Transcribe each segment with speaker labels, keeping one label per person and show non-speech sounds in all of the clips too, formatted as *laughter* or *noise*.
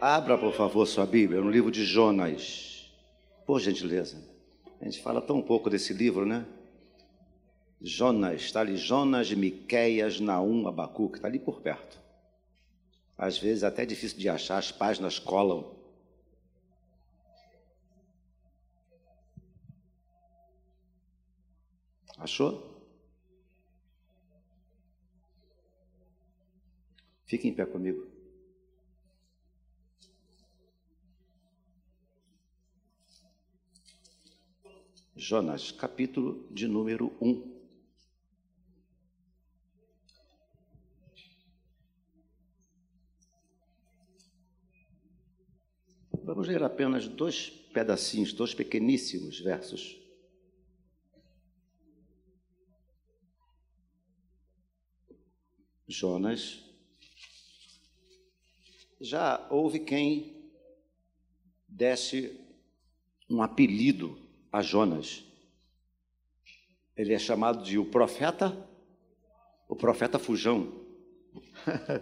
Speaker 1: Abra, por favor, sua Bíblia no livro de Jonas. Por gentileza. A gente fala tão pouco desse livro, né? Jonas, está ali Jonas, Miqueias, Naum, Abacuque, está ali por perto. Às vezes até é difícil de achar, as páginas colam. Achou? Fique em pé comigo. Jonas, capítulo de número 1. Vamos ler apenas dois pedacinhos, dois pequeníssimos versos. Jonas. Já houve quem desse um apelido a Jonas. Ele é chamado de o profeta, o profeta fujão. *laughs*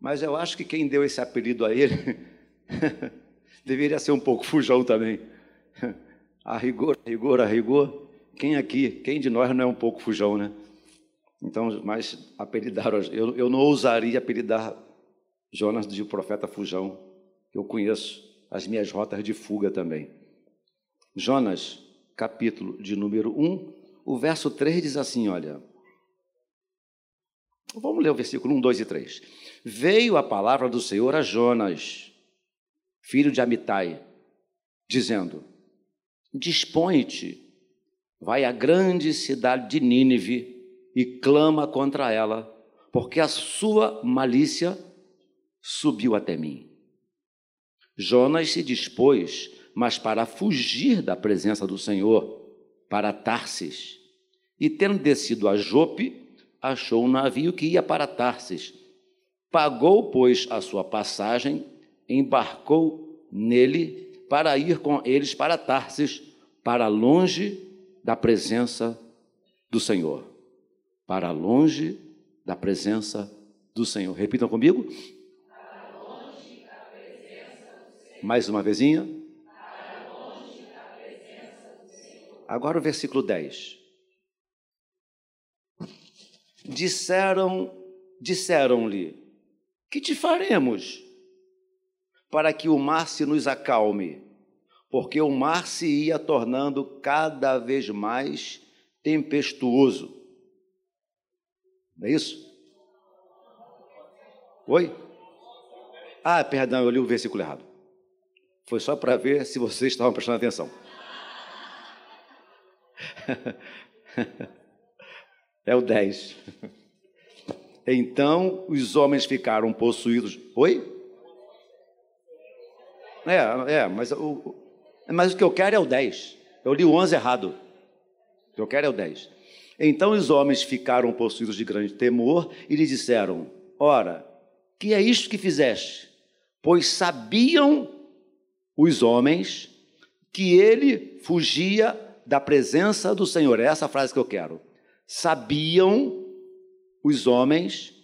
Speaker 1: Mas eu acho que quem deu esse apelido a ele *laughs* deveria ser um pouco fujão também. A rigor, a rigor, a rigor, quem aqui, quem de nós não é um pouco fujão, né? Então, mas apelidaram, eu, eu não ousaria apelidar Jonas de profeta fujão. Eu conheço as minhas rotas de fuga também. Jonas, capítulo de número 1, o verso 3 diz assim: olha. Vamos ler o versículo 1, 2 e 3. Veio a palavra do Senhor a Jonas, filho de Amitai, dizendo: Dispõe-te, vai à grande cidade de Nínive e clama contra ela, porque a sua malícia subiu até mim. Jonas se dispôs mas para fugir da presença do Senhor, para Tarsis. E tendo descido a Jope, achou um navio que ia para Tarsis. Pagou, pois, a sua passagem, embarcou nele para ir com eles para Tarsis, para longe da presença do Senhor. Para longe da presença do Senhor. Repitam comigo. Mais uma vezinha. Agora o versículo 10. Disseram, disseram-lhe: Que te faremos para que o mar se nos acalme? Porque o mar se ia tornando cada vez mais tempestuoso. Não é isso? Oi? Ah, perdão, eu li o versículo errado. Foi só para ver se vocês estavam prestando atenção. *laughs* é o 10. Então os homens ficaram possuídos. Oi? É, é, mas o, mas o que eu quero é o 10. Eu li o 11 errado. O que eu quero é o 10. Então os homens ficaram possuídos de grande temor e lhe disseram: Ora, que é isto que fizeste? Pois sabiam os homens que ele fugia da presença do Senhor. É essa frase que eu quero. Sabiam os homens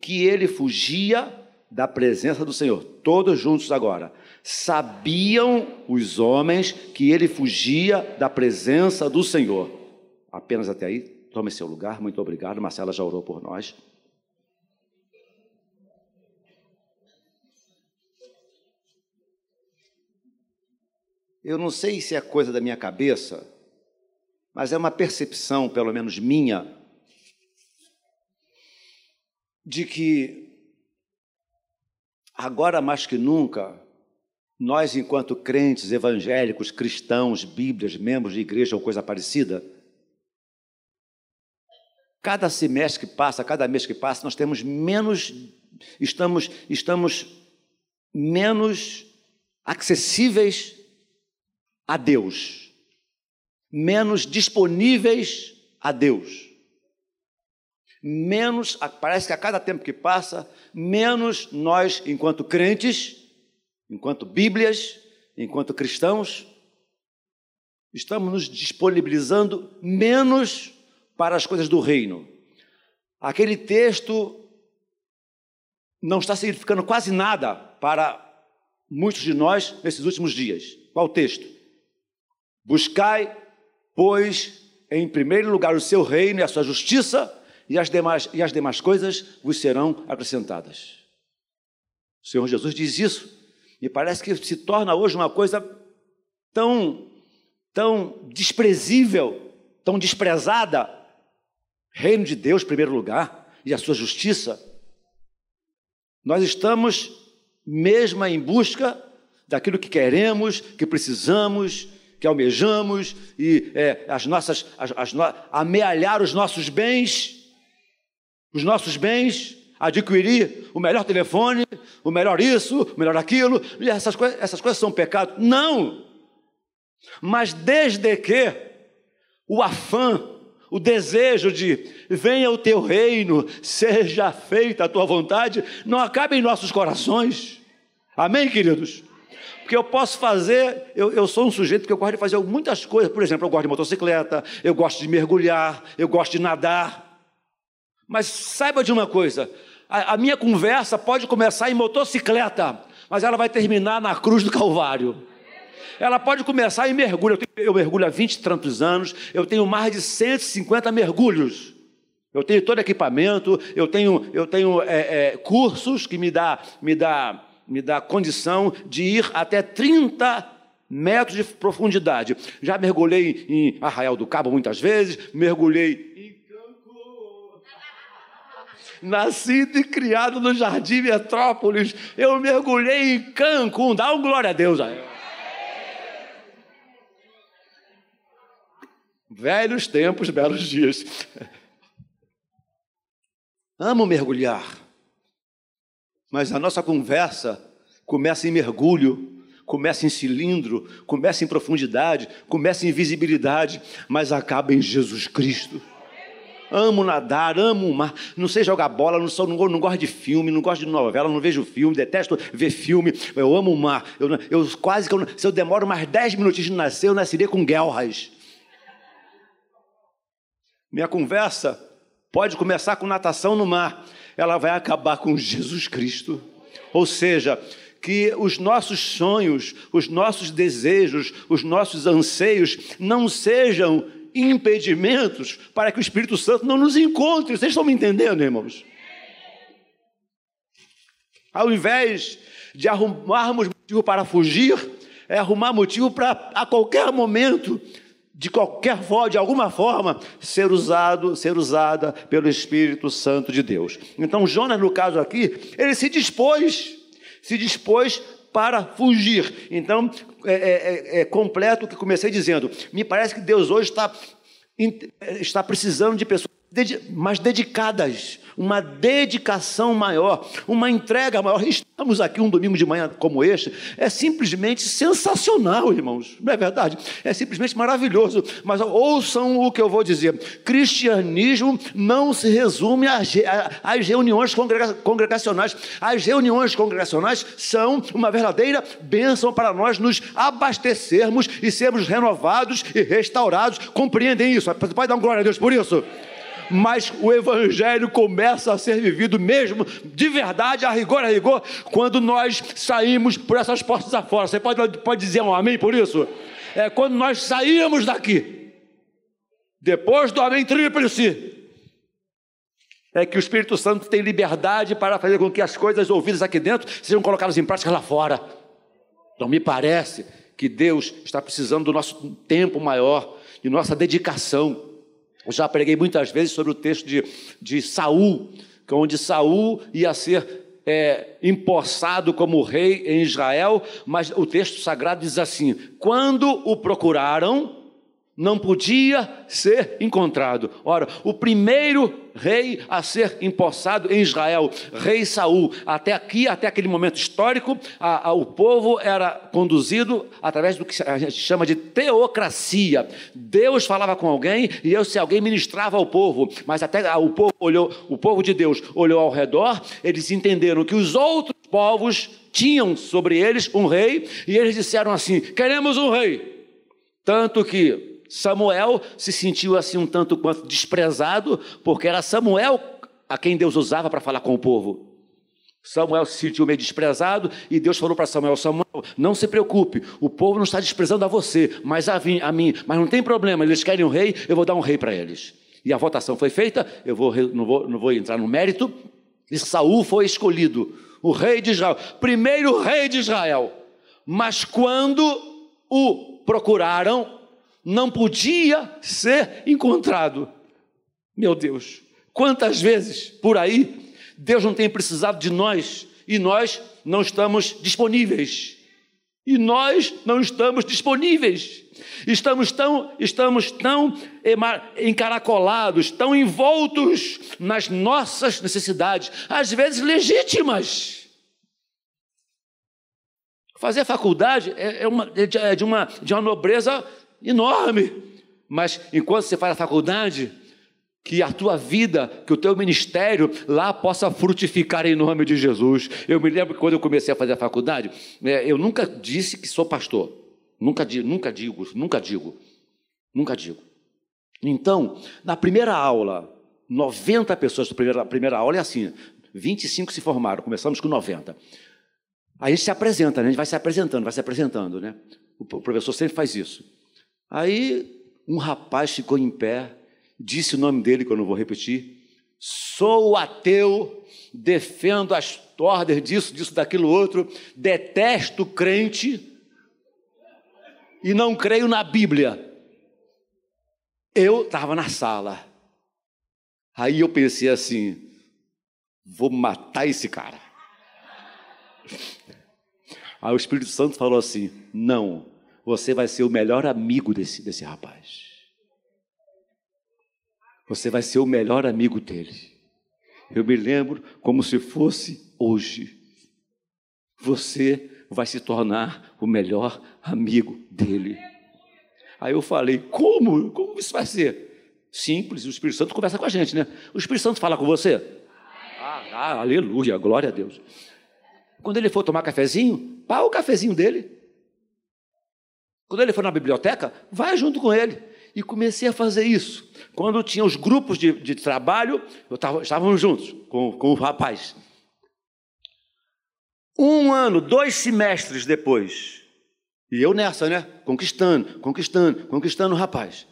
Speaker 1: que ele fugia da presença do Senhor. Todos juntos agora. Sabiam os homens que ele fugia da presença do Senhor. Apenas até aí, tome seu lugar. Muito obrigado. Marcela já orou por nós. Eu não sei se é coisa da minha cabeça, mas é uma percepção, pelo menos minha, de que agora mais que nunca, nós, enquanto crentes, evangélicos, cristãos, bíblias, membros de igreja ou coisa parecida, cada semestre que passa, cada mês que passa, nós temos menos, estamos, estamos menos acessíveis a Deus menos disponíveis a Deus. Menos, parece que a cada tempo que passa, menos nós, enquanto crentes, enquanto Bíblias, enquanto cristãos, estamos nos disponibilizando menos para as coisas do reino. Aquele texto não está significando quase nada para muitos de nós nesses últimos dias. Qual o texto? Buscai, pois, em primeiro lugar o seu reino e a sua justiça, e as demais, e as demais coisas vos serão acrescentadas. O Senhor Jesus diz isso, e parece que se torna hoje uma coisa tão, tão desprezível, tão desprezada. Reino de Deus, em primeiro lugar, e a sua justiça. Nós estamos mesmo em busca daquilo que queremos, que precisamos, que almejamos, e é, as nossas, as, as no, amealhar os nossos bens, os nossos bens, adquirir o melhor telefone, o melhor isso, o melhor aquilo, e essas, coisas, essas coisas são pecado. Não! Mas desde que o afã, o desejo de venha o teu reino, seja feita a tua vontade, não acabe em nossos corações. Amém, queridos? Porque eu posso fazer, eu, eu sou um sujeito que eu gosto de fazer muitas coisas. Por exemplo, eu gosto de motocicleta, eu gosto de mergulhar, eu gosto de nadar. Mas saiba de uma coisa: a, a minha conversa pode começar em motocicleta, mas ela vai terminar na cruz do Calvário. Ela pode começar em mergulho. Eu, tenho, eu mergulho há 20 e tantos anos, eu tenho mais de 150 mergulhos. Eu tenho todo equipamento, eu tenho, eu tenho é, é, cursos que me dá, me, dá, me dá condição de ir até 30 metros de profundidade. Já mergulhei em Arraial do Cabo muitas vezes, mergulhei nascido e criado no Jardim Metrópolis. Eu mergulhei em Cancún. Dá um glória a Deus aí. Velhos tempos, belos dias. Amo mergulhar. Mas a nossa conversa começa em mergulho, começa em cilindro, começa em profundidade, começa em visibilidade, mas acaba em Jesus Cristo. Amo nadar, amo o mar. Não sei jogar bola, não, sou, não, não gosto de filme, não gosto de novela, não vejo filme, detesto ver filme. Eu amo o mar. Eu, eu quase que eu, se eu demoro mais 10 minutinhos de nascer, eu nasceria com guelras. Minha conversa pode começar com natação no mar, ela vai acabar com Jesus Cristo. Ou seja, que os nossos sonhos, os nossos desejos, os nossos anseios não sejam impedimentos para que o Espírito Santo não nos encontre. Vocês estão me entendendo, irmãos? Ao invés de arrumarmos motivo para fugir, é arrumar motivo para a qualquer momento, de qualquer forma, de alguma forma, ser usado, ser usada pelo Espírito Santo de Deus. Então Jonas, no caso aqui, ele se dispôs, se dispôs para fugir. Então, é, é, é, é completo o que comecei dizendo. Me parece que Deus hoje está, está precisando de pessoas mais dedicadas, uma dedicação maior, uma entrega maior. Estamos aqui um domingo de manhã como este, é simplesmente sensacional, irmãos, não é verdade? É simplesmente maravilhoso. Mas ouçam o que eu vou dizer: cristianismo não se resume às reuniões congregacionais. As reuniões congregacionais são uma verdadeira bênção para nós nos abastecermos e sermos renovados e restaurados. Compreendem isso? Pode dar glória a Deus por isso? Mas o Evangelho começa a ser vivido mesmo, de verdade, a rigor, a rigor, quando nós saímos por essas portas afora. Você pode, pode dizer um amém por isso? É quando nós saímos daqui, depois do amém tríplice, é que o Espírito Santo tem liberdade para fazer com que as coisas ouvidas aqui dentro sejam colocadas em prática lá fora. Então, me parece que Deus está precisando do nosso tempo maior, de nossa dedicação. Já preguei muitas vezes sobre o texto de, de Saul, é onde Saul ia ser é, empossado como rei em Israel, mas o texto sagrado diz assim: quando o procuraram, não podia ser encontrado. Ora, o primeiro rei a ser empossado em Israel, rei Saul, até aqui, até aquele momento histórico, a, a, o povo era conduzido através do que a gente chama de teocracia. Deus falava com alguém e esse alguém ministrava ao povo, mas até o povo olhou, o povo de Deus olhou ao redor, eles entenderam que os outros povos tinham sobre eles um rei e eles disseram assim: queremos um rei. Tanto que Samuel se sentiu assim um tanto quanto desprezado, porque era Samuel a quem Deus usava para falar com o povo. Samuel se sentiu meio desprezado e Deus falou para Samuel: Samuel, não se preocupe, o povo não está desprezando a você, mas a a mim. Mas não tem problema, eles querem um rei, eu vou dar um rei para eles. E a votação foi feita, eu vou, não, vou, não vou entrar no mérito, e Saul foi escolhido, o rei de Israel, primeiro rei de Israel. Mas quando o procuraram, não podia ser encontrado. Meu Deus, quantas vezes por aí Deus não tem precisado de nós e nós não estamos disponíveis. E nós não estamos disponíveis. Estamos tão, estamos tão encaracolados, tão envoltos nas nossas necessidades, às vezes legítimas. Fazer faculdade é, é, uma, é de, uma, de uma nobreza enorme, mas enquanto você faz a faculdade, que a tua vida, que o teu ministério lá possa frutificar em nome de Jesus. Eu me lembro que quando eu comecei a fazer a faculdade, né, eu nunca disse que sou pastor. Nunca, nunca digo, nunca digo, nunca digo. Então, na primeira aula, 90 pessoas da primeira, primeira aula é assim, 25 se formaram, começamos com 90. Aí a gente se apresenta, né? a gente vai se apresentando, vai se apresentando, né? O professor sempre faz isso. Aí um rapaz ficou em pé, disse o nome dele, que eu não vou repetir. Sou ateu, defendo as ordens disso, disso, daquilo outro, detesto crente e não creio na Bíblia. Eu estava na sala. Aí eu pensei assim: vou matar esse cara. Aí o Espírito Santo falou assim: não, você vai ser o melhor amigo desse, desse rapaz. Você vai ser o melhor amigo dele. Eu me lembro como se fosse hoje. Você vai se tornar o melhor amigo dele. Aí eu falei: como? Como isso vai ser? Simples, o Espírito Santo conversa com a gente, né? O Espírito Santo fala com você? Ah, aleluia, glória a Deus. Quando ele for tomar cafezinho, pá o cafezinho dele. Quando ele for na biblioteca, vai junto com ele. E comecei a fazer isso. Quando tinha os grupos de, de trabalho, eu tava, estávamos juntos com, com o rapaz. Um ano, dois semestres depois, e eu nessa, né? Conquistando, conquistando, conquistando o rapaz.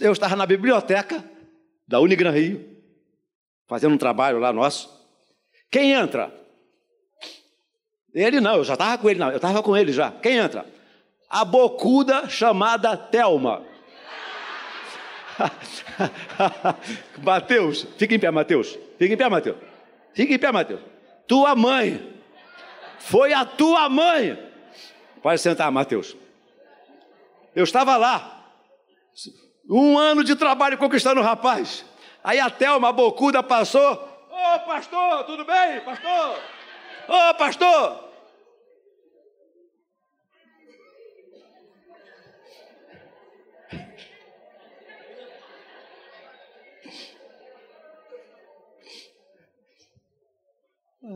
Speaker 1: Eu estava na biblioteca da Unigran Rio, fazendo um trabalho lá nosso. Quem entra? Ele não, eu já estava com ele, não, eu estava com ele já. Quem entra? A bocuda chamada Telma. *laughs* Mateus, fica em pé, Mateus. Fica em pé, Mateus. Fica em pé, Mateus. Tua mãe. Foi a tua mãe. Pode sentar, Mateus. Eu estava lá. Um ano de trabalho conquistando o rapaz. Aí a Thelma Bocuda passou. Ô oh, pastor, tudo bem, pastor? Ô oh, pastor,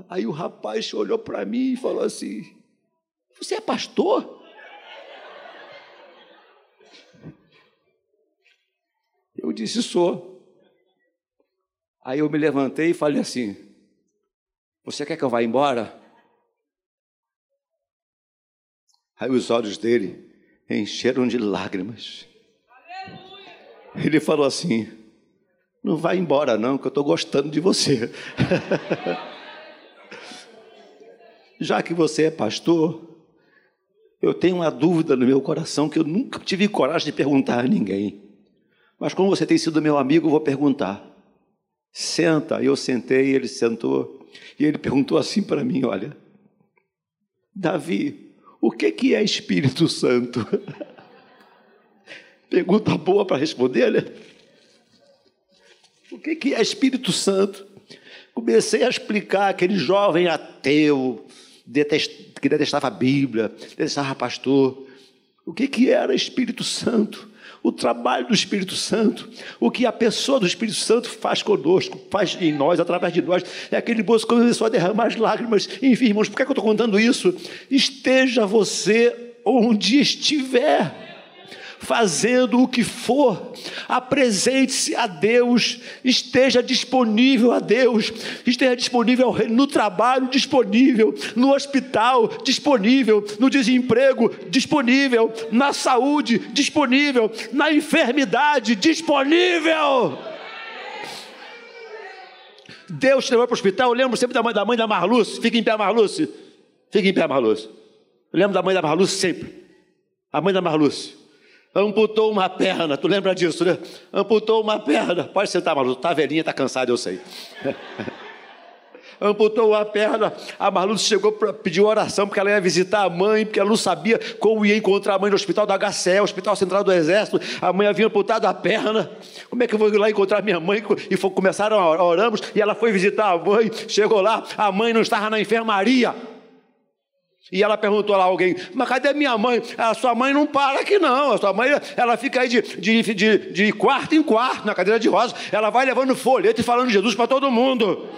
Speaker 1: Aí o rapaz olhou para mim e falou assim: Você é pastor? Eu disse: Sou. Aí eu me levantei e falei assim: Você quer que eu vá embora? Aí os olhos dele encheram de lágrimas. Ele falou assim: Não vai embora, não, que eu estou gostando de você. *laughs* já que você é pastor, eu tenho uma dúvida no meu coração que eu nunca tive coragem de perguntar a ninguém. Mas como você tem sido meu amigo, eu vou perguntar. Senta, eu sentei, ele sentou, e ele perguntou assim para mim: Olha, Davi, o que, que é Espírito Santo? *laughs* Pergunta boa para responder, né? O que, que é Espírito Santo? Comecei a explicar aquele jovem ateu, que detestava a Bíblia, detestava pastor. O que, que era Espírito Santo? O trabalho do Espírito Santo, o que a pessoa do Espírito Santo faz conosco, faz em nós, através de nós, é aquele moço que começou a derramar as lágrimas. Enfim, irmãos, por que, é que eu estou contando isso? Esteja você onde estiver, fazendo o que for, apresente-se a Deus, esteja disponível a Deus, esteja disponível no trabalho, disponível no hospital, disponível no desemprego, disponível na saúde, disponível na enfermidade, disponível. Deus te levou para o hospital, eu lembro sempre da mãe da, mãe da Marluce, fica em pé Marluce, fica em pé Marluce. Eu lembro da mãe da Marluce sempre. A mãe da Marluce amputou uma perna, tu lembra disso, né? Amputou uma perna. Pode sentar, Marluce, tá velhinha, tá cansada, eu sei. *laughs* amputou uma perna. A Marluce chegou para pedir oração porque ela ia visitar a mãe, porque ela não sabia como ia encontrar a mãe no hospital da HCE, Hospital Central do Exército. A mãe havia amputado a perna. Como é que eu vou ir lá encontrar minha mãe? E começaram a oramos e ela foi visitar a mãe. Chegou lá, a mãe não estava na enfermaria. E ela perguntou lá a alguém, mas cadê minha mãe? A sua mãe não para aqui não, a sua mãe, ela fica aí de, de, de, de quarto em quarto, na cadeira de rosa, ela vai levando folheto e falando de Jesus para todo mundo.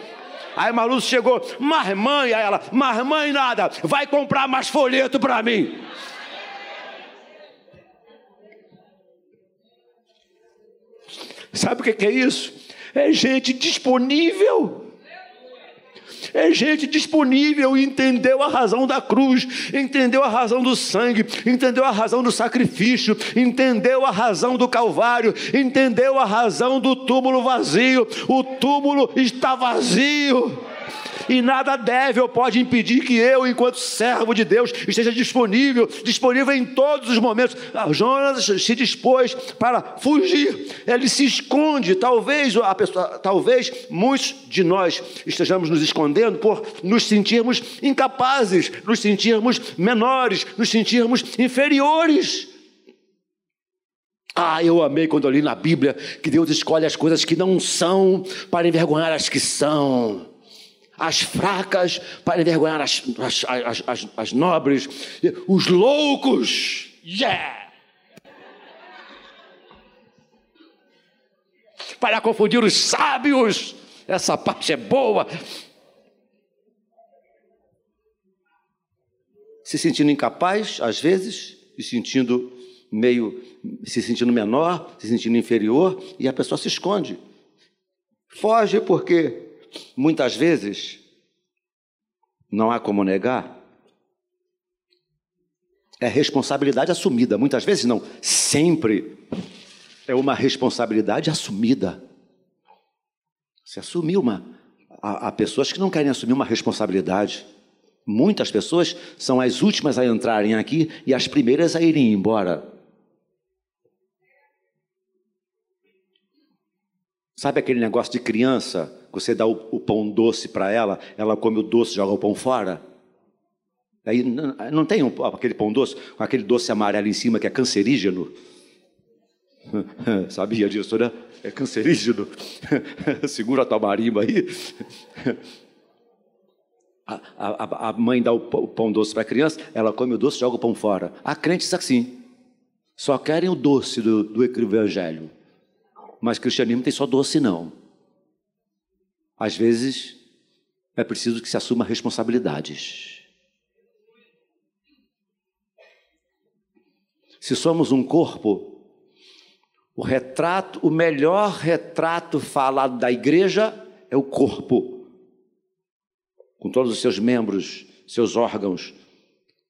Speaker 1: Aí Marluz chegou, mas mãe, aí ela, mas mãe nada, vai comprar mais folheto para mim. Sabe o que é isso? É gente disponível é gente disponível, entendeu a razão da cruz, entendeu a razão do sangue, entendeu a razão do sacrifício, entendeu a razão do Calvário, entendeu a razão do túmulo vazio. O túmulo está vazio e nada deve ou pode impedir que eu, enquanto servo de Deus, esteja disponível, disponível em todos os momentos. Ah, Jonas se dispôs para fugir, ele se esconde. Talvez a pessoa, talvez muitos de nós estejamos nos escondendo por nos sentirmos incapazes, nos sentirmos menores, nos sentirmos inferiores. Ah, eu amei quando eu li na Bíblia que Deus escolhe as coisas que não são para envergonhar as que são as fracas para envergonhar as, as, as, as, nobres, os loucos, yeah! Para confundir os sábios, essa parte é boa. Se sentindo incapaz, às vezes, se sentindo meio, se sentindo menor, se sentindo inferior, e a pessoa se esconde. Foge porque muitas vezes, não há como negar, é responsabilidade assumida. Muitas vezes não, sempre é uma responsabilidade assumida. Se assumir uma. Há pessoas que não querem assumir uma responsabilidade. Muitas pessoas são as últimas a entrarem aqui e as primeiras a irem embora. Sabe aquele negócio de criança você dá o, o pão doce para ela, ela come o doce, joga o pão fora. Aí não, não tem um, aquele pão doce com aquele doce amarelo em cima que é cancerígeno. *laughs* Sabia disso, né? É cancerígeno. *laughs* Segura a tua marimba aí. A, a, a, mãe dá o pão doce para a criança, ela come o doce, joga o pão fora. Há crentes assim. Só querem o doce do, do evangelho. Mas cristianismo tem só doce, não. Às vezes, é preciso que se assuma responsabilidades. Se somos um corpo, o retrato, o melhor retrato falado da igreja é o corpo, com todos os seus membros, seus órgãos.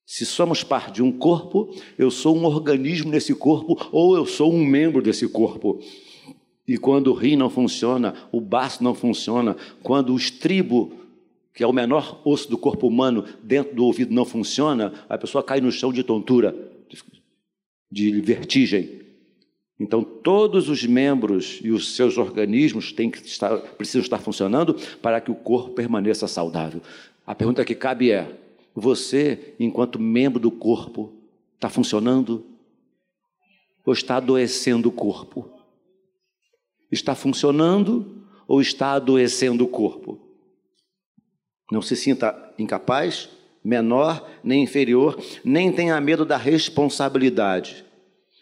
Speaker 1: Se somos parte de um corpo, eu sou um organismo nesse corpo ou eu sou um membro desse corpo. E quando o rim não funciona, o baço não funciona, quando o estribo, que é o menor osso do corpo humano, dentro do ouvido não funciona, a pessoa cai no chão de tontura, de vertigem. Então, todos os membros e os seus organismos têm que estar, precisam estar funcionando para que o corpo permaneça saudável. A pergunta que cabe é: você, enquanto membro do corpo, está funcionando ou está adoecendo o corpo? Está funcionando ou está adoecendo o corpo? Não se sinta incapaz, menor, nem inferior, nem tenha medo da responsabilidade.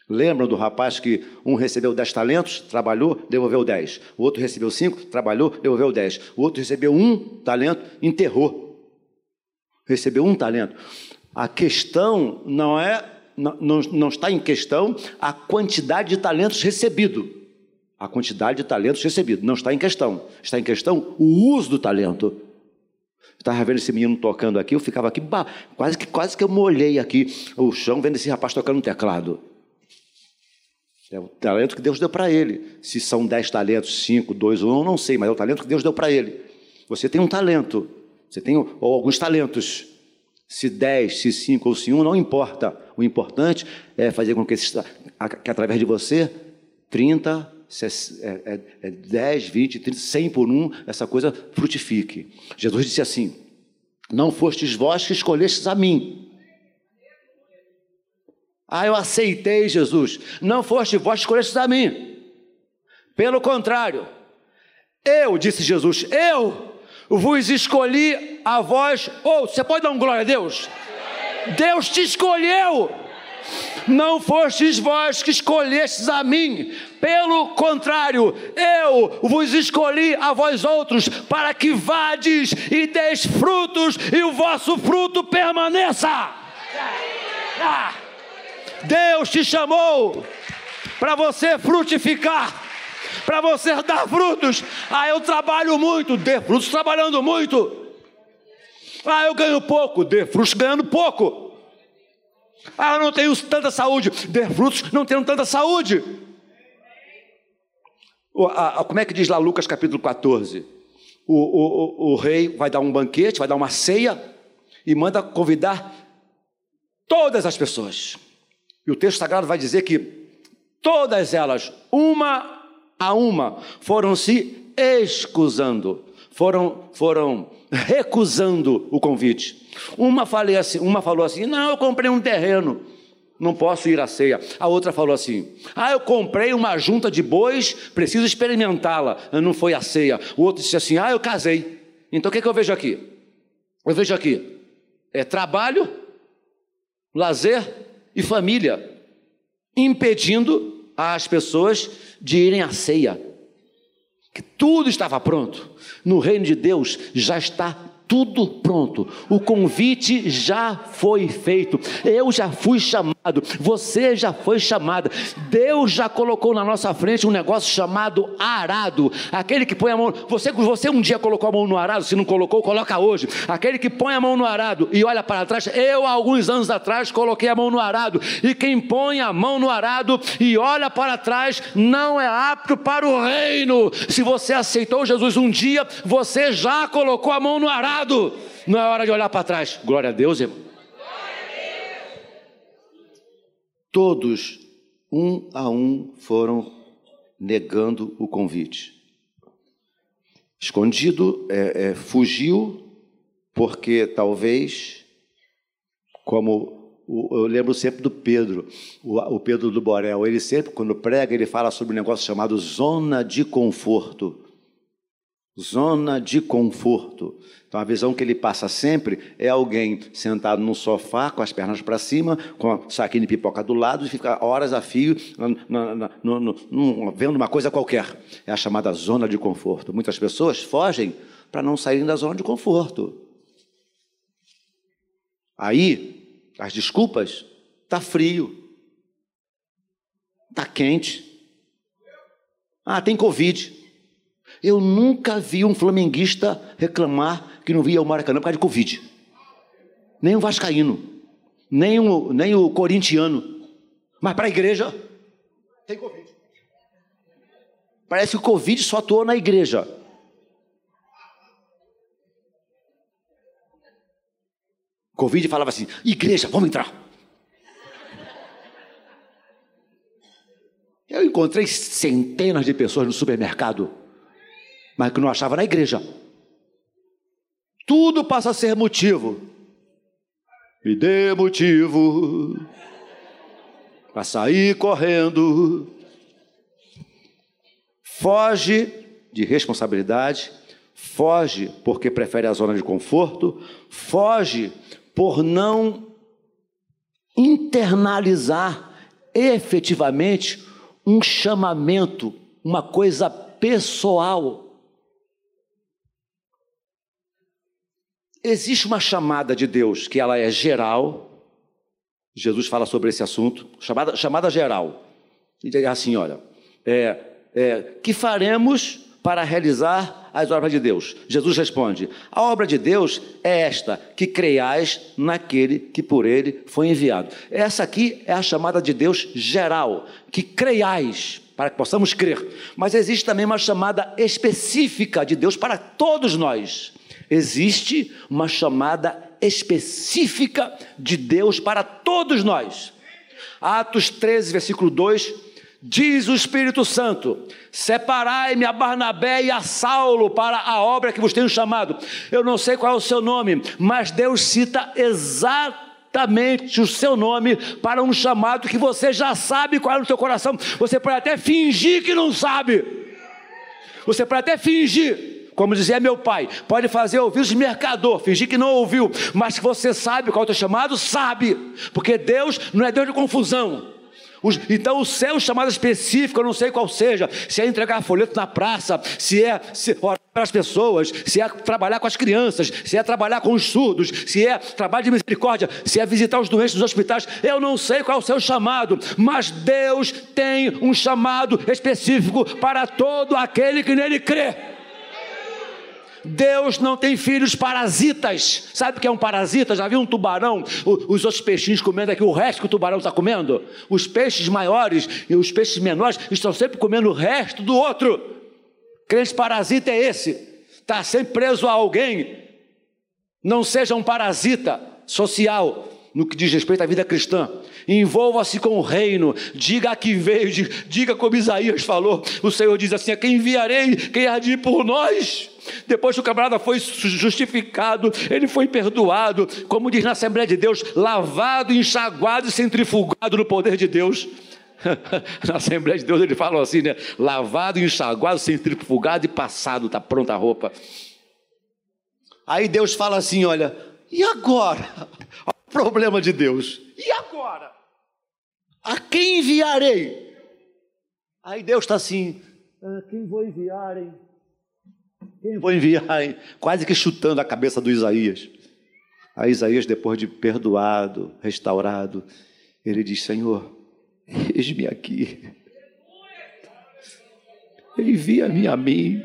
Speaker 1: Lembram do rapaz que um recebeu dez talentos, trabalhou, devolveu dez. O outro recebeu cinco, trabalhou, devolveu dez. O outro recebeu um talento, enterrou. Recebeu um talento. A questão não é não, não está em questão a quantidade de talentos recebido. A quantidade de talentos recebido não está em questão. Está em questão o uso do talento. Estava vendo esse menino tocando aqui, eu ficava aqui, bah, quase que quase que eu molhei aqui o chão vendo esse rapaz tocando um teclado. É o talento que Deus deu para ele. Se são dez talentos, cinco, dois ou um, não sei, mas é o talento que Deus deu para ele. Você tem um talento, você tem ou alguns talentos. Se dez, se cinco ou se um, não importa. O importante é fazer com que, que através de você, 30, é, é, 10, 20, 30, 100 por um, essa coisa frutifique. Jesus disse assim: Não fostes vós que escolhestes a mim. Ah, eu aceitei Jesus. Não foste vós que escolhestes a mim. Pelo contrário, eu, disse Jesus, eu vos escolhi a vós. Ou, oh, você pode dar um glória a Deus? Deus te escolheu. Não fostes vós que escolhestes a mim, pelo contrário, eu vos escolhi a vós outros, para que vades e deis frutos, e o vosso fruto permaneça. Ah, Deus te chamou para você frutificar para você dar frutos. Ah, eu trabalho muito, dê frutos trabalhando muito. Ah, eu ganho pouco, dê frutos ganhando pouco. Ah, eu não tenho tanta saúde, dê frutos não tendo tanta saúde. O, a, a, como é que diz lá Lucas capítulo 14? O, o, o rei vai dar um banquete, vai dar uma ceia e manda convidar todas as pessoas. E o texto sagrado vai dizer que todas elas, uma a uma, foram se excusando, foram, foram recusando o convite. Uma, falei assim, uma falou assim: Não, eu comprei um terreno, não posso ir à ceia. A outra falou assim: Ah, eu comprei uma junta de bois, preciso experimentá-la. Não foi à ceia. O outro disse assim: Ah, eu casei. Então o que, é que eu vejo aqui? Eu vejo aqui: é trabalho, lazer e família, impedindo as pessoas de irem à ceia. Que tudo estava pronto. No reino de Deus já está tudo pronto. O convite já foi feito. Eu já fui chamado, você já foi chamada. Deus já colocou na nossa frente um negócio chamado arado. Aquele que põe a mão, você você um dia colocou a mão no arado, se não colocou, coloca hoje. Aquele que põe a mão no arado e olha para trás, eu alguns anos atrás coloquei a mão no arado. E quem põe a mão no arado e olha para trás não é apto para o reino. Se você aceitou Jesus um dia, você já colocou a mão no arado não é hora de olhar para trás. Glória a Deus, irmão. Todos, um a um, foram negando o convite. Escondido, é, é, fugiu, porque talvez, como eu lembro sempre do Pedro, o, o Pedro do Borel, ele sempre, quando prega, ele fala sobre um negócio chamado zona de conforto. Zona de conforto. Então a visão que ele passa sempre é alguém sentado num sofá com as pernas para cima, com a saquinho de pipoca do lado e fica horas a fio vendo uma coisa qualquer. É a chamada zona de conforto. Muitas pessoas fogem para não saírem da zona de conforto. Aí, as desculpas, tá frio, tá quente. Ah, tem Covid. Eu nunca vi um flamenguista reclamar que não via o Maracanã por causa de Covid. Nem o Vascaíno, nem o, nem o corintiano. Mas para a igreja, tem Covid. Parece que o Covid só atuou na igreja. Covid falava assim: igreja, vamos entrar. Eu encontrei centenas de pessoas no supermercado mas que não achava na igreja. Tudo passa a ser motivo. Me dê motivo para sair correndo. Foge de responsabilidade, foge porque prefere a zona de conforto, foge por não internalizar efetivamente um chamamento, uma coisa pessoal. Existe uma chamada de Deus que ela é geral, Jesus fala sobre esse assunto, chamada, chamada geral. E diz assim: olha, é, é, que faremos para realizar as obras de Deus? Jesus responde: A obra de Deus é esta, que creiais naquele que por ele foi enviado. Essa aqui é a chamada de Deus geral, que creiais, para que possamos crer. Mas existe também uma chamada específica de Deus para todos nós. Existe uma chamada específica de Deus para todos nós. Atos 13, versículo 2, diz o Espírito Santo: Separai-me a Barnabé e a Saulo para a obra que vos tenho chamado. Eu não sei qual é o seu nome, mas Deus cita exatamente o seu nome para um chamado que você já sabe qual é no seu coração. Você pode até fingir que não sabe. Você pode até fingir como dizia meu pai, pode fazer ouvidos de mercador, fingir que não ouviu, mas se você sabe qual é o teu chamado, sabe, porque Deus não é Deus de confusão. Então, o seu chamado específico, eu não sei qual seja, se é entregar folheto na praça, se é se, orar para as pessoas, se é trabalhar com as crianças, se é trabalhar com os surdos, se é trabalho de misericórdia, se é visitar os doentes nos hospitais, eu não sei qual é o seu chamado, mas Deus tem um chamado específico para todo aquele que nele crê. Deus não tem filhos parasitas. Sabe o que é um parasita? Já viu um tubarão? Os outros peixinhos comendo aqui o resto que o tubarão está comendo? Os peixes maiores e os peixes menores estão sempre comendo o resto do outro. Crente parasita é esse. Está sempre preso a alguém. Não seja um parasita social no que diz respeito à vida cristã. Envolva-se com o reino, diga a que veio, diga como Isaías falou. O Senhor diz assim: a quem enviarei, quem há de ir por nós. Depois que o camarada foi justificado, ele foi perdoado, como diz na Assembleia de Deus, lavado, enxaguado e centrifugado no poder de Deus. *laughs* na Assembleia de Deus ele fala assim, né? Lavado, enxaguado, centrifugado e passado, está pronta a roupa. Aí Deus fala assim: olha, e agora? *laughs* O problema de Deus. E agora? A quem enviarei? Aí Deus está assim: a quem vou enviar, hein? Quem vou enviar? Hein? Quase que chutando a cabeça do Isaías. Aí Isaías, depois de perdoado, restaurado, ele diz: Senhor, eis-me aqui. Envia-me a mim.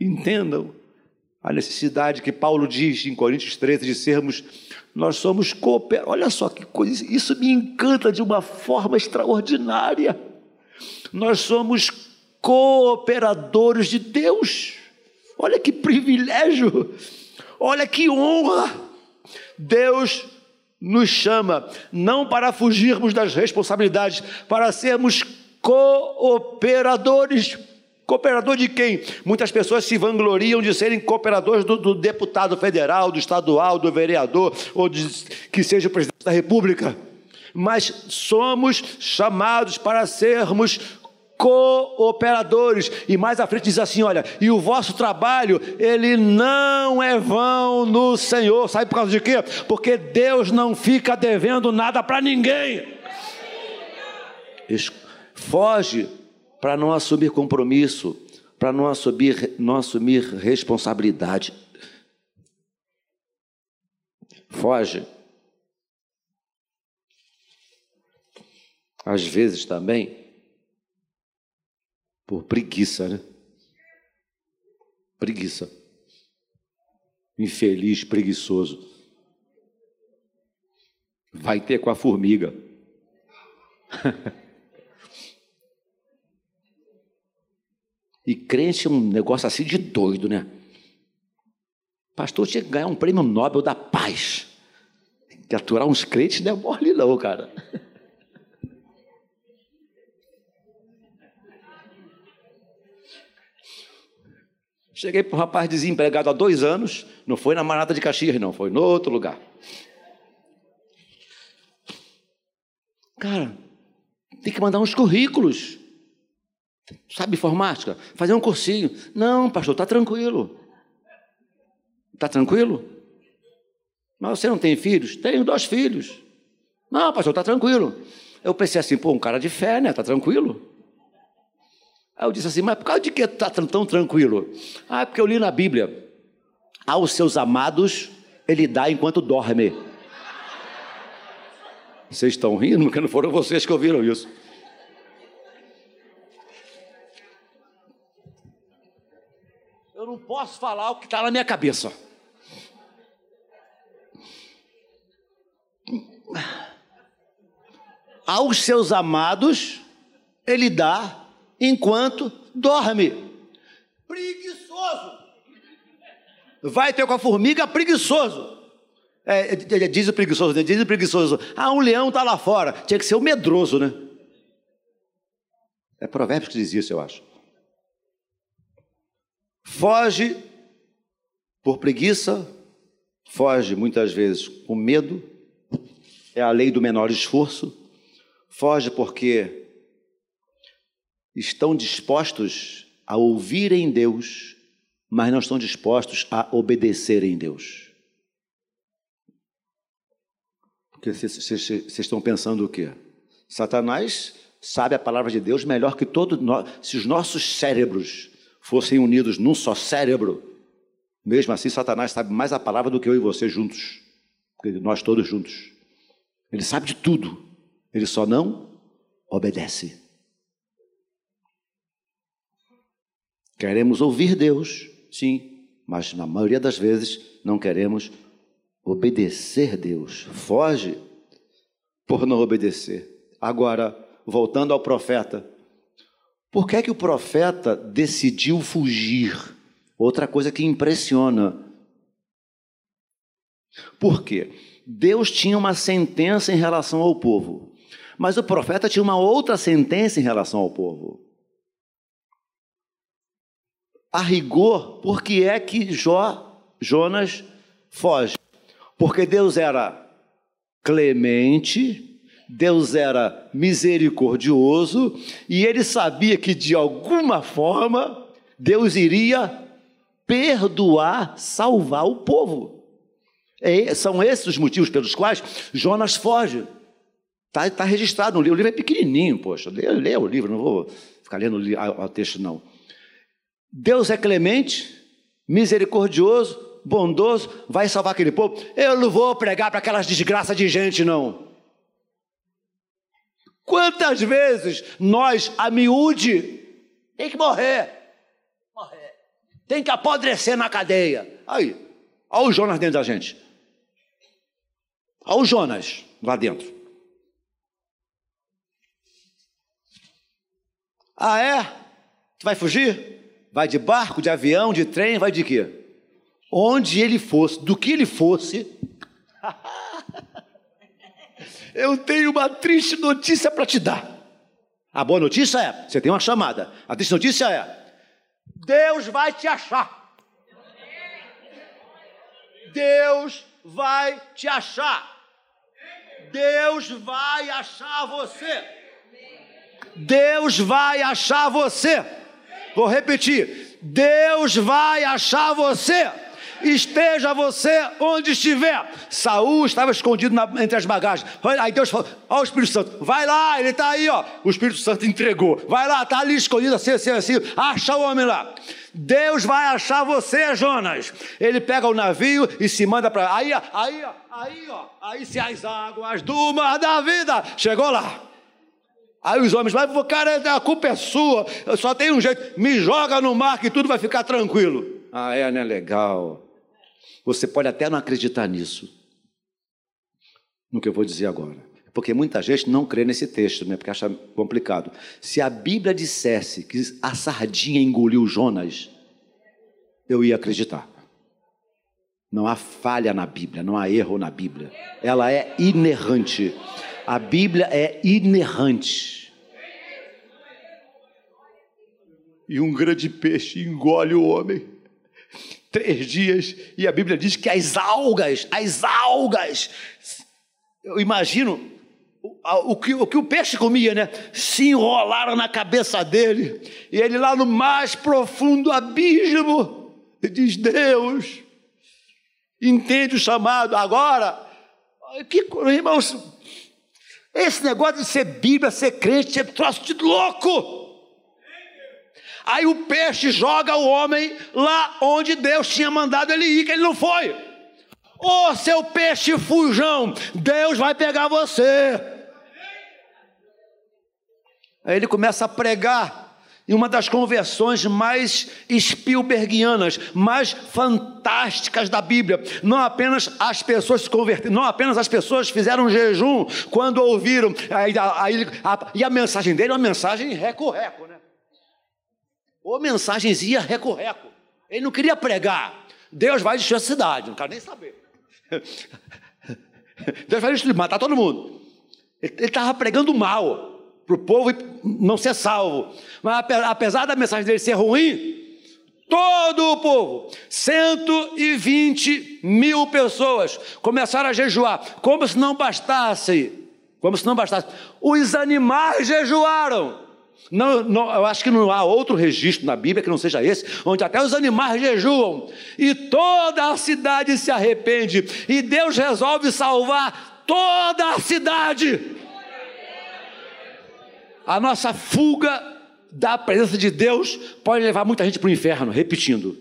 Speaker 1: Entendam a necessidade que Paulo diz em Coríntios 13 de sermos, nós somos cooperadores. Olha só que coisa, isso me encanta de uma forma extraordinária. Nós somos cooperadores de Deus. Olha que privilégio, olha que honra. Deus nos chama não para fugirmos das responsabilidades, para sermos cooperadores Cooperador de quem? Muitas pessoas se vangloriam de serem cooperadores do, do deputado federal, do estadual, do vereador, ou de, que seja o presidente da república. Mas somos chamados para sermos cooperadores. E mais à frente diz assim: olha, e o vosso trabalho, ele não é vão no Senhor. Sabe por causa de quê? Porque Deus não fica devendo nada para ninguém. Foge para não assumir compromisso, para não assumir, não assumir responsabilidade. Foge. Às vezes também por preguiça, né? Preguiça. Infeliz, preguiçoso. Vai ter com a formiga. *laughs* E crente é um negócio assim de doido, né? Pastor tinha que ganhar um prêmio Nobel da paz. Tem que aturar uns crentes não é mole não, cara. *laughs* Cheguei para um rapaz desempregado há dois anos, não foi na Manata de Caxias, não, foi no outro lugar. Cara, tem que mandar uns currículos. Sabe informática? Fazer um cursinho. Não, pastor, está tranquilo. Está tranquilo? Mas você não tem filhos? Tenho dois filhos. Não, pastor, está tranquilo. Eu pensei assim, pô, um cara de fé, né? Está tranquilo? Aí eu disse assim, mas por causa de que está tão tranquilo? Ah, é porque eu li na Bíblia. Aos seus amados ele dá enquanto dorme. Vocês estão rindo porque não foram vocês que ouviram isso. Eu não posso falar o que está na minha cabeça. Aos seus amados, ele dá enquanto dorme. Preguiçoso. Vai ter com a formiga preguiçoso. É, é, é, diz o preguiçoso, né? diz o preguiçoso. Ah, um leão está lá fora. Tinha que ser o medroso, né? É Provérbios que diz isso, eu acho. Foge por preguiça, foge muitas vezes com medo, é a lei do menor esforço, foge porque estão dispostos a ouvirem Deus, mas não estão dispostos a obedecerem Deus. Porque vocês estão pensando o quê? Satanás sabe a palavra de Deus melhor que todos nós. Se os nossos cérebros fossem unidos num só cérebro, mesmo assim Satanás sabe mais a palavra do que eu e você juntos. Nós todos juntos. Ele sabe de tudo. Ele só não obedece. Queremos ouvir Deus, sim, mas na maioria das vezes não queremos obedecer Deus. Foge por não obedecer. Agora, voltando ao profeta, por que é que o profeta decidiu fugir? Outra coisa que impressiona. Por quê? Deus tinha uma sentença em relação ao povo, mas o profeta tinha uma outra sentença em relação ao povo. A rigor, por que é que Jó, Jonas foge? Porque Deus era clemente, Deus era misericordioso e ele sabia que de alguma forma Deus iria perdoar, salvar o povo. É, são esses os motivos pelos quais Jonas foge. Está tá registrado no livro. O livro é pequenininho, poxa. Leia, o livro, não vou ficar lendo o texto, não. Deus é clemente, misericordioso, bondoso, vai salvar aquele povo. Eu não vou pregar para aquelas desgraças de gente, não. Quantas vezes nós, a miúde, tem que morrer? Morrer. Tem que apodrecer na cadeia. Aí, olha o Jonas dentro da gente. Olha o Jonas lá dentro. Ah, é? Tu vai fugir? Vai de barco, de avião, de trem, vai de quê? Onde ele fosse, do que ele fosse. *laughs* Eu tenho uma triste notícia para te dar. A boa notícia é: você tem uma chamada. A triste notícia é: Deus vai te achar. Deus vai te achar. Deus vai achar você. Deus vai achar você. Vou repetir: Deus vai achar você esteja você onde estiver. Saul estava escondido na, entre as bagagens. Aí Deus falou: Ó, o Espírito Santo, vai lá, ele está aí, ó. O Espírito Santo entregou. Vai lá, está ali escondido, assim, assim, assim. Acha o homem lá. Deus vai achar você, Jonas. Ele pega o navio e se manda para. Aí, aí, aí, ó. Aí se as águas do mar da vida. Chegou lá. Aí os homens, mas cara, a culpa é sua, só tem um jeito, me joga no mar que tudo vai ficar tranquilo. Ah, é, né? Legal. Você pode até não acreditar nisso, no que eu vou dizer agora. Porque muita gente não crê nesse texto, né? porque acha complicado. Se a Bíblia dissesse que a sardinha engoliu Jonas, eu ia acreditar. Não há falha na Bíblia, não há erro na Bíblia. Ela é inerrante. A Bíblia é inerrante. E um grande peixe engole o homem três dias, e a Bíblia diz que as algas, as algas, eu imagino o, que, o que o peixe comia, né? Se enrolaram na cabeça dele, e ele lá no mais profundo abismo, diz: Deus, entende o chamado, agora, que, irmãos, esse negócio de ser Bíblia, ser crente, é troço de louco. Aí o peixe joga o homem lá onde Deus tinha mandado ele ir, que ele não foi. Ô oh, seu peixe fujão, Deus vai pegar você. Aí ele começa a pregar e uma das conversões mais Spielbergianas, mais fantásticas da Bíblia. Não apenas as pessoas se converteram, não apenas as pessoas fizeram jejum quando ouviram. A, e a mensagem dele é uma mensagem recorreco, né? Ou mensagenzinha recorreco. Ele não queria pregar. Deus vai destruir a cidade, não quero nem saber. *laughs* Deus vai destruir, matar todo mundo. Ele estava pregando mal para o povo não ser salvo. Mas apesar da mensagem dele ser ruim, todo o povo, 120 mil pessoas, começaram a jejuar, como se não bastasse, como se não bastasse. Os animais jejuaram. Não, não, eu acho que não há outro registro na Bíblia que não seja esse, onde até os animais jejuam, e toda a cidade se arrepende, e Deus resolve salvar toda a cidade a nossa fuga da presença de Deus pode levar muita gente para o inferno, repetindo.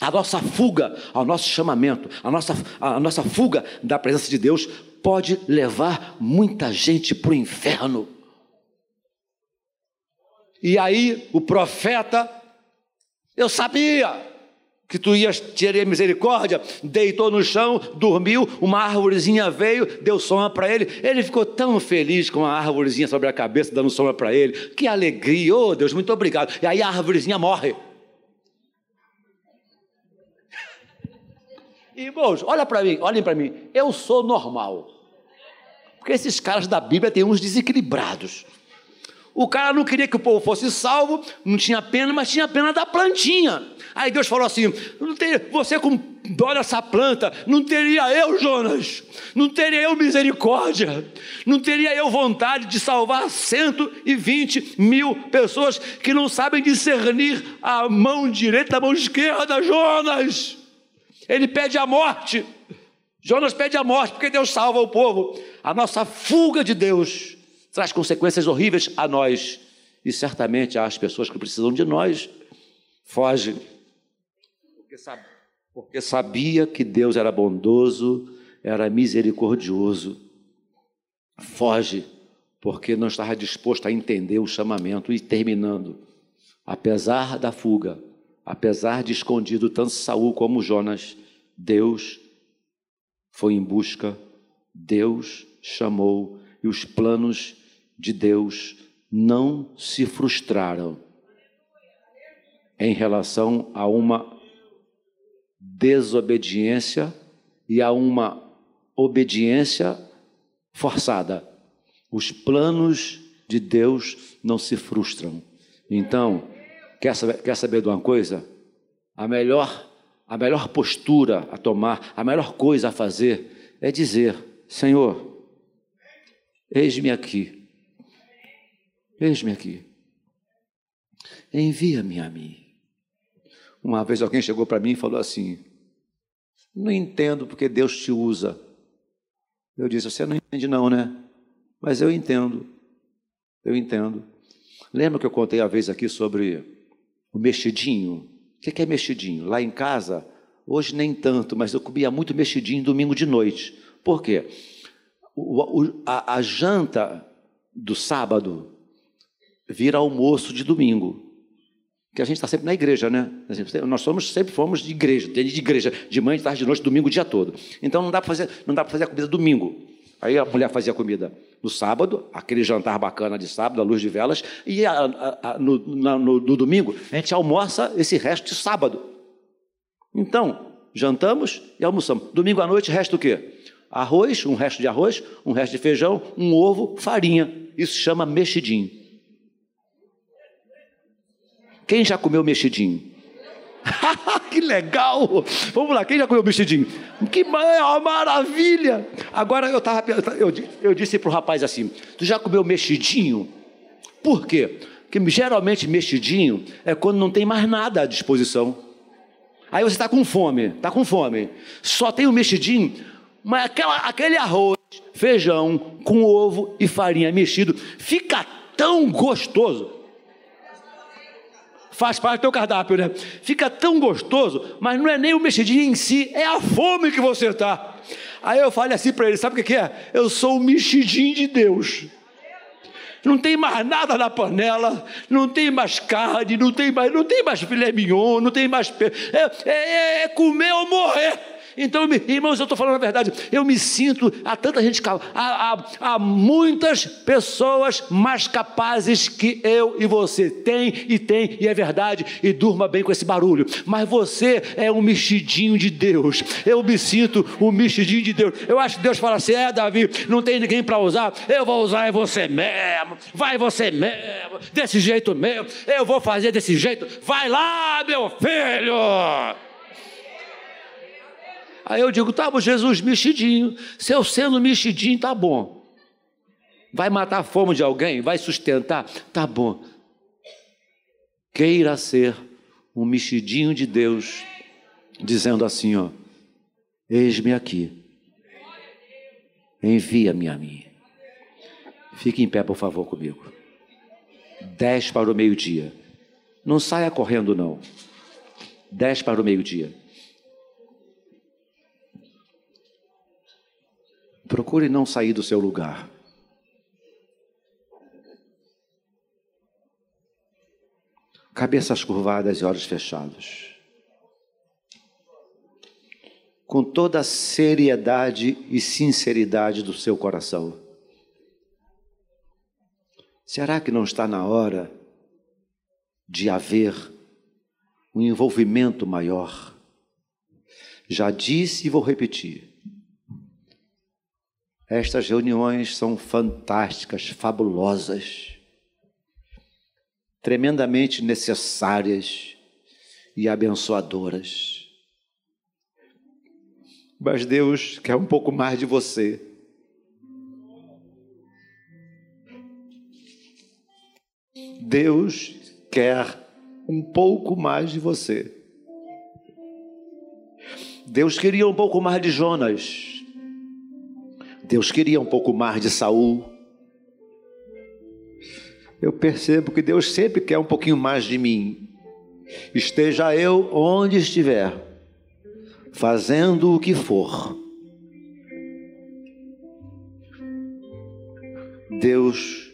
Speaker 1: A nossa fuga ao nosso chamamento, a nossa, a nossa fuga da presença de Deus pode levar muita gente para o inferno. E aí o profeta, eu sabia, que tu ias ter misericórdia, deitou no chão, dormiu, uma árvorezinha veio, deu sombra para ele. Ele ficou tão feliz com a árvorezinha sobre a cabeça, dando sombra para ele. Que alegria, oh Deus, muito obrigado. E aí a árvorezinha morre. *laughs* Irmãos, olha para mim, olhem para mim. Eu sou normal. Porque esses caras da Bíblia têm uns desequilibrados. O cara não queria que o povo fosse salvo, não tinha pena, mas tinha pena da plantinha. Aí Deus falou assim: você com dó dessa planta, não teria eu, Jonas, não teria eu misericórdia, não teria eu vontade de salvar 120 mil pessoas que não sabem discernir a mão direita da mão esquerda, Jonas. Ele pede a morte. Jonas pede a morte porque Deus salva o povo. A nossa fuga de Deus traz consequências horríveis a nós e certamente às pessoas que precisam de nós. Foge, porque, sabe, porque sabia que Deus era bondoso, era misericordioso. Foge, porque não estava disposto a entender o chamamento. E terminando, apesar da fuga, apesar de escondido tanto Saul como Jonas, Deus foi em busca, Deus chamou e os planos de Deus não se frustraram em relação a uma desobediência e a uma obediência forçada. Os planos de Deus não se frustram. Então, quer saber, quer saber de uma coisa? A melhor, a melhor postura a tomar, a melhor coisa a fazer é dizer: Senhor, Eis-me aqui. Eis-me aqui. Envia-me a mim. Uma vez alguém chegou para mim e falou assim: Não entendo porque Deus te usa. Eu disse: Você não entende, não, né? Mas eu entendo. Eu entendo. Lembra que eu contei a vez aqui sobre o mexidinho? O que é mexidinho? Lá em casa, hoje nem tanto, mas eu comia muito mexidinho domingo de noite. Por quê? o, a, a janta do sábado vira almoço de domingo. Que a gente está sempre na igreja, né? Nós somos, sempre fomos de igreja, de igreja, de manhã, de tarde, de noite, domingo, o dia todo. Então não dá para fazer, não dá para fazer a comida domingo. Aí a mulher fazia a comida no sábado, aquele jantar bacana de sábado, à luz de velas, e a, a, a, no, na, no, no domingo a gente almoça esse resto de sábado. Então, jantamos e almoçamos. Domingo à noite resta o quê? arroz, um resto de arroz, um resto de feijão, um ovo, farinha. Isso chama mexidinho. Quem já comeu mexidinho? *laughs* que legal! Vamos lá, quem já comeu mexidinho? Que maravilha! Agora eu, tava, eu, eu disse para o rapaz assim: Tu já comeu mexidinho? Por quê? Porque geralmente mexidinho é quando não tem mais nada à disposição. Aí você está com fome, está com fome. Só tem o mexidinho, mas aquela, aquele arroz, feijão com ovo e farinha mexido fica tão gostoso. Faz parte do teu cardápio, né? Fica tão gostoso, mas não é nem o mexidinho em si, é a fome que você está. Aí eu falei assim para ele: sabe o que é? Eu sou o mexidinho de Deus não tem mais nada na panela, não tem mais carne, não tem mais, não tem mais filé mignon, não tem mais. É, é, é comer ou morrer. Então, irmãos, eu estou falando a verdade, eu me sinto, há tanta gente, há, há, há muitas pessoas mais capazes que eu e você. Tem e tem, e é verdade, e durma bem com esse barulho. Mas você é um mexidinho de Deus. Eu me sinto um mexidinho de Deus. Eu acho que Deus fala assim: é, Davi, não tem ninguém para usar, eu vou usar é você mesmo, vai você mesmo, desse jeito mesmo, eu vou fazer desse jeito, vai lá, meu filho. Aí eu digo, tá bom, Jesus, mexidinho. Se eu sendo mexidinho, tá bom. Vai matar a fome de alguém? Vai sustentar? Tá bom. Queira ser um mexidinho de Deus, dizendo assim, ó, eis-me aqui. Envia-me a mim. Fique em pé, por favor, comigo. Dez para o meio-dia. Não saia correndo, não. Dez para o meio-dia. Procure não sair do seu lugar. Cabeças curvadas e olhos fechados. Com toda a seriedade e sinceridade do seu coração. Será que não está na hora de haver um envolvimento maior? Já disse e vou repetir estas reuniões são fantásticas, fabulosas, tremendamente necessárias e abençoadoras. Mas Deus quer um pouco mais de você. Deus quer um pouco mais de você. Deus queria um pouco mais de Jonas. Deus queria um pouco mais de Saul. Eu percebo que Deus sempre quer um pouquinho mais de mim. Esteja eu onde estiver, fazendo o que for. Deus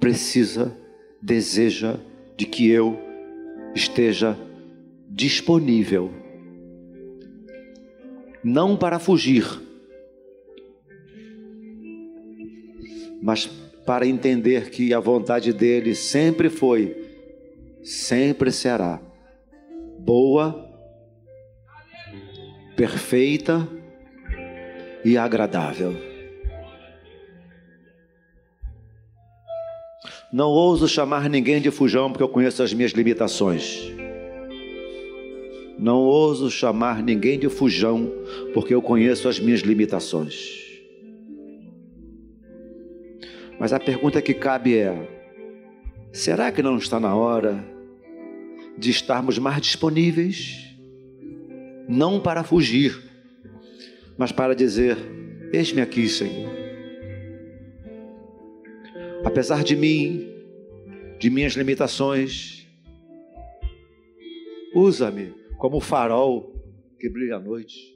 Speaker 1: precisa, deseja de que eu esteja disponível, não para fugir, mas para entender que a vontade dele sempre foi, sempre será boa, perfeita e agradável. Não ouso chamar ninguém de fujão porque eu conheço as minhas limitações. Não ouso chamar ninguém de fujão porque eu conheço as minhas limitações. Mas a pergunta que cabe é: será que não está na hora de estarmos mais disponíveis? Não para fugir, mas para dizer: Eis-me aqui, Senhor. Apesar de mim, de minhas limitações, usa-me como farol que brilha à noite.